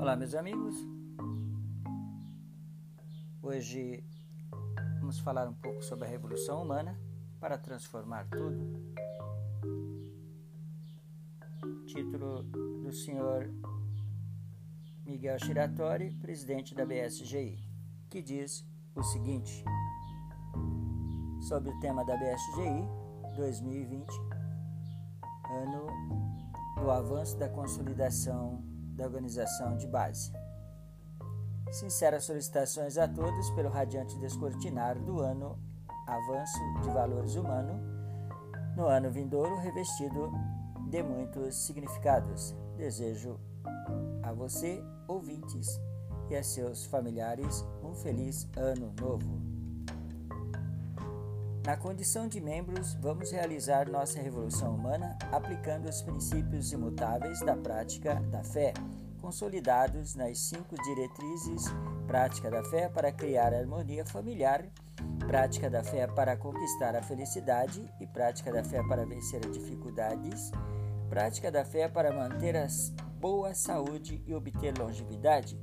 Olá, meus amigos. Hoje vamos falar um pouco sobre a revolução humana para transformar tudo. Título do senhor Miguel Shiratori, presidente da BSGI, que diz o seguinte: sobre o tema da BSGI 2020, ano do avanço da consolidação da organização de base. Sinceras solicitações a todos pelo radiante descortinar do ano Avanço de Valores Humanos, no ano vindouro revestido de muitos significados. Desejo a você, ouvintes, e a seus familiares um feliz ano novo. Na condição de membros, vamos realizar nossa revolução humana aplicando os princípios imutáveis da prática da fé, consolidados nas cinco diretrizes: prática da fé para criar harmonia familiar, prática da fé para conquistar a felicidade e prática da fé para vencer as dificuldades, prática da fé para manter a boa saúde e obter longevidade,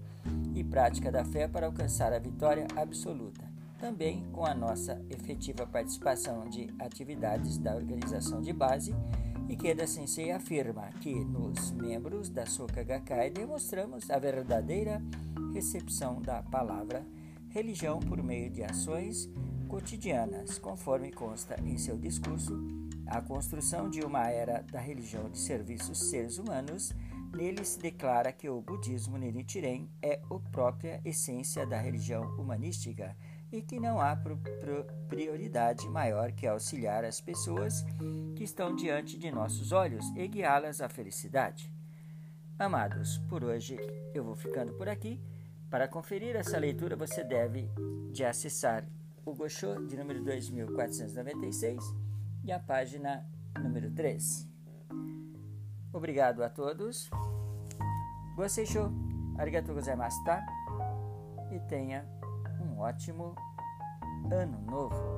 e prática da fé para alcançar a vitória absoluta também com a nossa efetiva participação de atividades da organização de base, Ikeda Sensei afirma que nos membros da Soka Gakkai demonstramos a verdadeira recepção da palavra religião por meio de ações cotidianas, conforme consta em seu discurso, a construção de uma era da religião de serviços seres humanos. Nele se declara que o budismo Nichiren é a própria essência da religião humanística e que não há prioridade maior que auxiliar as pessoas que estão diante de nossos olhos e guiá-las à felicidade. Amados, por hoje eu vou ficando por aqui. Para conferir essa leitura, você deve de acessar o Gosho de número 2496 e a página número 13. Obrigado a todos. Gostei show. Arigatou gozaimasu, tá? E tenha ótimo ano novo.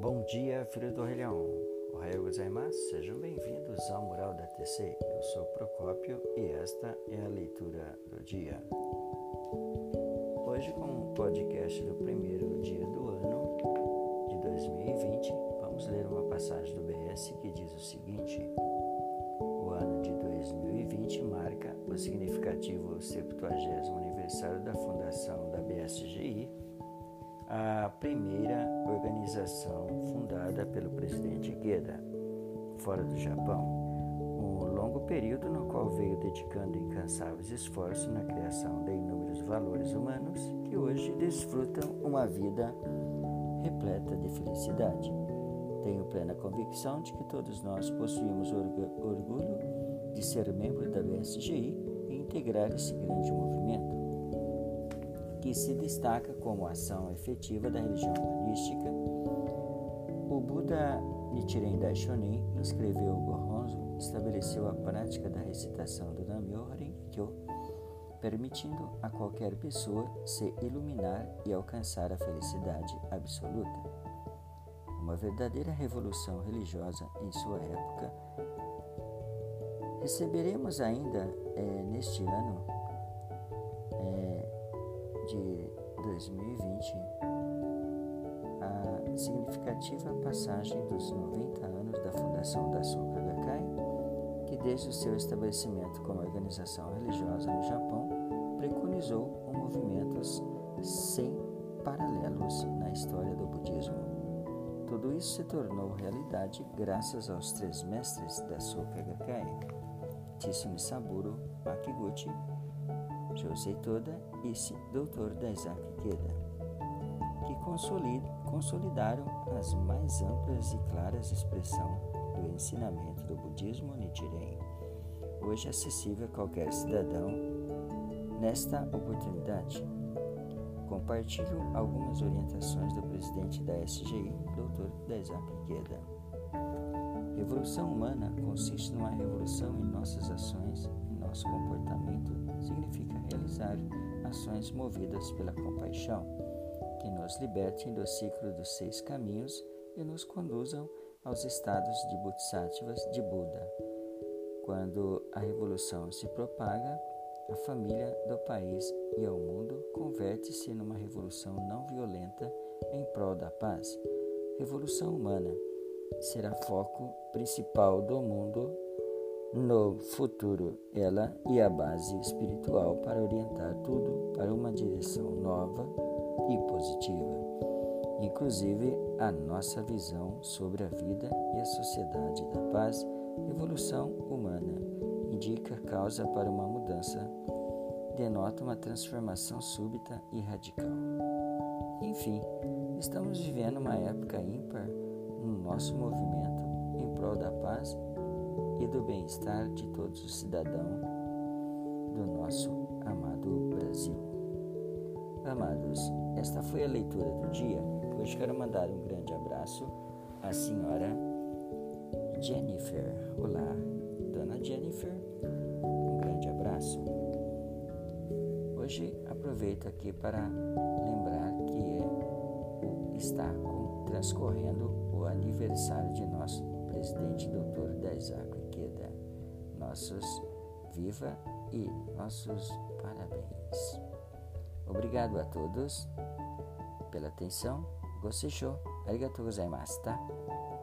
Bom dia, filho do Rei Leão. Ohayou gozaimasu, sejam bem-vindos ao Mural da TC. Eu sou Procópio e esta é a leitura do dia. Hoje, com o podcast do primeiro dia do ano de 2020, vamos ler uma passagem do BS que diz o seguinte: O ano de 2020 marca o significativo 70 aniversário da fundação da BSGI a primeira organização fundada pelo presidente Geda, fora do Japão, um longo período no qual veio dedicando incansáveis esforços na criação de inúmeros valores humanos que hoje desfrutam uma vida repleta de felicidade. Tenho plena convicção de que todos nós possuímos orgulho de ser membro da BSGI e integrar esse grande movimento que se destaca como ação efetiva da religião humanística. O Buda Nichiren Daishonin inscreveu o Gohonzo, estabeleceu a prática da recitação do Namyo Kyo, permitindo a qualquer pessoa se iluminar e alcançar a felicidade absoluta. Uma verdadeira revolução religiosa em sua época. Receberemos ainda é, neste ano de 2020 a significativa passagem dos 90 anos da fundação da Soka Gakkai, que desde o seu estabelecimento como organização religiosa no Japão preconizou movimentos sem paralelos na história do budismo. Tudo isso se tornou realidade graças aos três mestres da Soka Gakkai, Tsune Saburo Josei Toda e Dr. Daisaki Keda, que consolidaram as mais amplas e claras expressões do ensinamento do budismo Nichiren, hoje acessível a qualquer cidadão. Nesta oportunidade, compartilho algumas orientações do presidente da SGI, Dr. Daisaki Keda. Revolução humana consiste numa revolução em nossas ações, em nosso comportamento, significa realizar ações movidas pela compaixão, que nos libertem do ciclo dos seis caminhos e nos conduzam aos estados de bodhisattvas de Buda. Quando a revolução se propaga, a família do país e ao mundo converte-se numa revolução não violenta em prol da paz. Revolução humana será foco principal do mundo no futuro, ela e a base espiritual para orientar tudo para uma direção nova e positiva, inclusive a nossa visão sobre a vida e a sociedade da paz, evolução humana indica causa para uma mudança, denota uma transformação súbita e radical. Enfim, estamos vivendo uma época ímpar no nosso movimento em prol da paz e do bem-estar de todos os cidadãos do nosso amado Brasil. Amados, esta foi a leitura do dia. Hoje quero mandar um grande abraço à senhora Jennifer. Olá, dona Jennifer. Um grande abraço. Hoje aproveito aqui para lembrar que é, está transcorrendo o aniversário de nosso presidente. Daisaku Ikeda. Nossos viva e nossos parabéns. Obrigado a todos pela atenção. Gostei, arigatou gozaimasu, tá?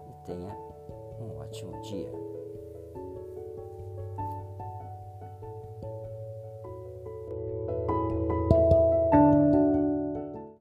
E tenha um ótimo dia.